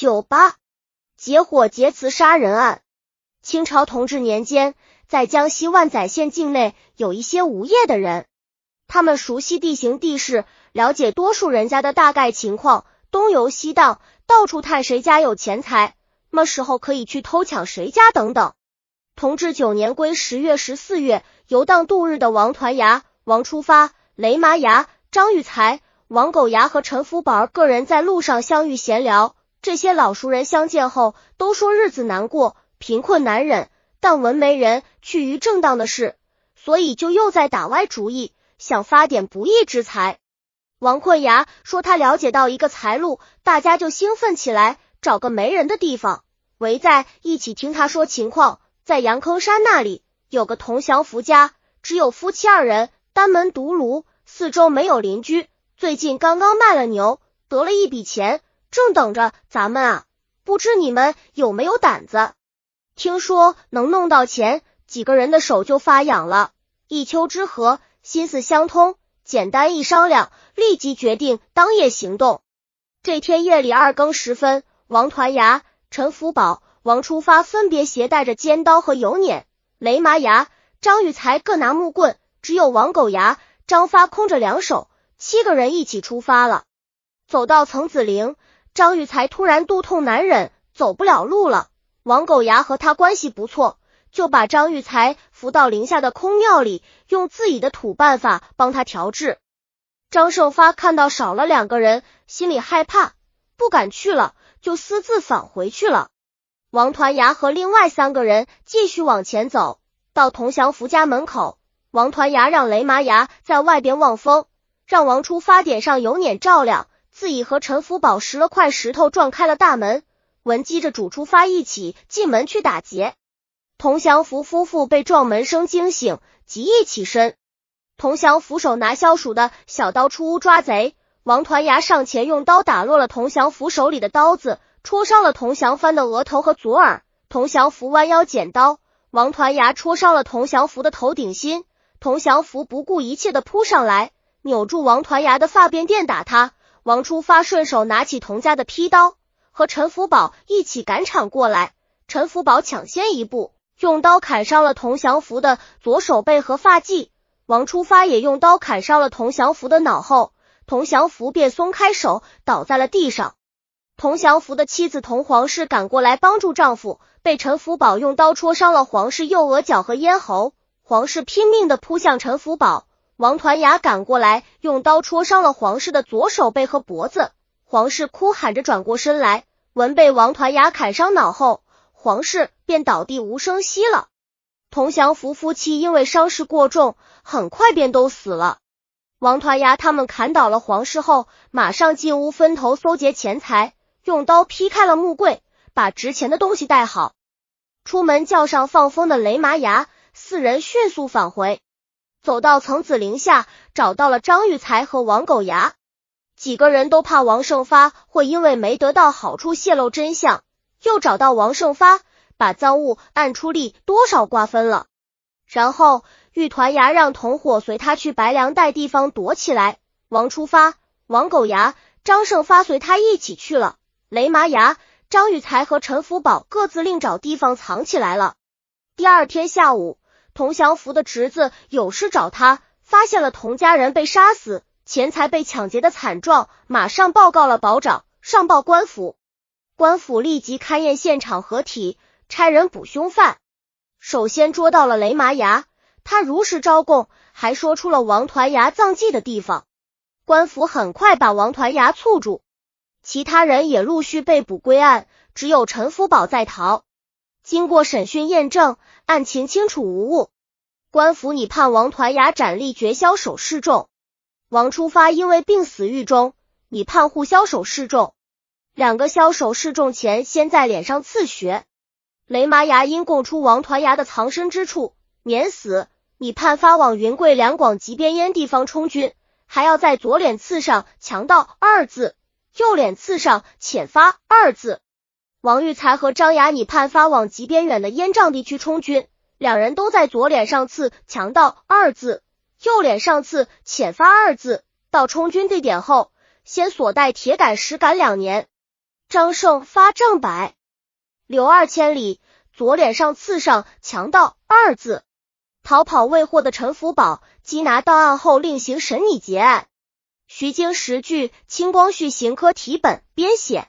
九八结伙劫持杀人案。清朝同治年间，在江西万载县境内有一些无业的人，他们熟悉地形地势，了解多数人家的大概情况，东游西荡，到处探谁家有钱财，么时候可以去偷抢谁家等等。同治九年归十月十四月，游荡度日的王团牙、王出发、雷麻牙、张玉才、王狗牙和陈福宝个人在路上相遇闲聊。这些老熟人相见后，都说日子难过，贫困难忍，但闻没人去于正当的事，所以就又在打歪主意，想发点不义之财。王困牙说他了解到一个财路，大家就兴奋起来，找个没人的地方，围在一起听他说情况。在杨坑山那里有个同祥福家，只有夫妻二人，单门独炉，四周没有邻居。最近刚刚卖了牛，得了一笔钱。正等着咱们啊，不知你们有没有胆子？听说能弄到钱，几个人的手就发痒了。一丘之貉，心思相通，简单一商量，立即决定当夜行动。这天夜里二更时分，王团牙、陈福宝、王出发分别携带着尖刀和油碾，雷麻牙、张玉才各拿木棍，只有王狗牙、张发空着两手，七个人一起出发了。走到曾子陵。张玉才突然肚痛难忍，走不了路了。王狗牙和他关系不错，就把张玉才扶到林下的空庙里，用自己的土办法帮他调治。张胜发看到少了两个人，心里害怕，不敢去了，就私自返回去了。王团牙和另外三个人继续往前走，到同祥福家门口，王团牙让雷麻牙在外边望风，让王初发点上油碾照亮。自己和陈福宝拾了块石头撞开了大门，文姬着主出发一起进门去打劫。童祥福夫妇被撞门声惊醒，急意起身。童祥福手拿消暑的小刀出屋抓贼，王团牙上前用刀打落了童祥福手里的刀子，戳伤了童祥帆的额头和左耳。童祥福弯腰捡刀，王团牙戳伤了童祥福的头顶心。童祥福不顾一切的扑上来，扭住王团牙的发辫，电打他。王初发顺手拿起童家的劈刀，和陈福宝一起赶场过来。陈福宝抢先一步，用刀砍伤了童祥福的左手背和发髻。王初发也用刀砍伤了童祥福的脑后，童祥福便松开手，倒在了地上。童祥福的妻子童皇氏赶过来帮助丈夫，被陈福宝用刀戳伤了皇氏右额角和咽喉。皇氏拼命的扑向陈福宝。王团牙赶过来，用刀戳伤了皇室的左手背和脖子。皇室哭喊着转过身来，闻被王团牙砍伤脑后，皇室便倒地无声息了。同祥福夫妻因为伤势过重，很快便都死了。王团牙他们砍倒了皇室后，马上进屋分头搜劫钱财，用刀劈开了木柜，把值钱的东西带好，出门叫上放风的雷麻牙，四人迅速返回。走到曾子林下，找到了张玉才和王狗牙，几个人都怕王胜发会因为没得到好处泄露真相，又找到王胜发，把赃物按出力多少瓜分了。然后玉团牙让同伙随他去白凉带地方躲起来，王出发、王狗牙、张胜发随他一起去了。雷麻牙、张玉才和陈福宝各自另找地方藏起来了。第二天下午。童祥福的侄子有事找他，发现了童家人被杀死、钱财被抢劫的惨状，马上报告了保长，上报官府。官府立即勘验现场合体，差人捕凶犯。首先捉到了雷麻牙，他如实招供，还说出了王团牙葬祭的地方。官府很快把王团牙簇住，其他人也陆续被捕归案，只有陈福宝在逃。经过审讯验证，案情清楚无误。官府拟判王团牙斩立绝枭首示众，王初发因为病死狱中，拟判护枭首示众。两个枭首示众前先在脸上刺血。雷麻牙因供出王团牙的藏身之处，免死，拟判发往云贵两广及边烟地方充军，还要在左脸刺上“强盗”二字，右脸刺上“遣发”二字。王玉才和张雅拟判发往极边远的燕瘴地区充军，两人都在左脸上刺“强盗”二字，右脸上刺“遣发”二字。到充军地点后，先所带铁杆石杆两年。张胜发账百，刘二千里，左脸上刺上强盗二字。逃跑未获的陈福宝缉拿到案后，另行审拟结案。徐经十句清光绪刑科题本编写。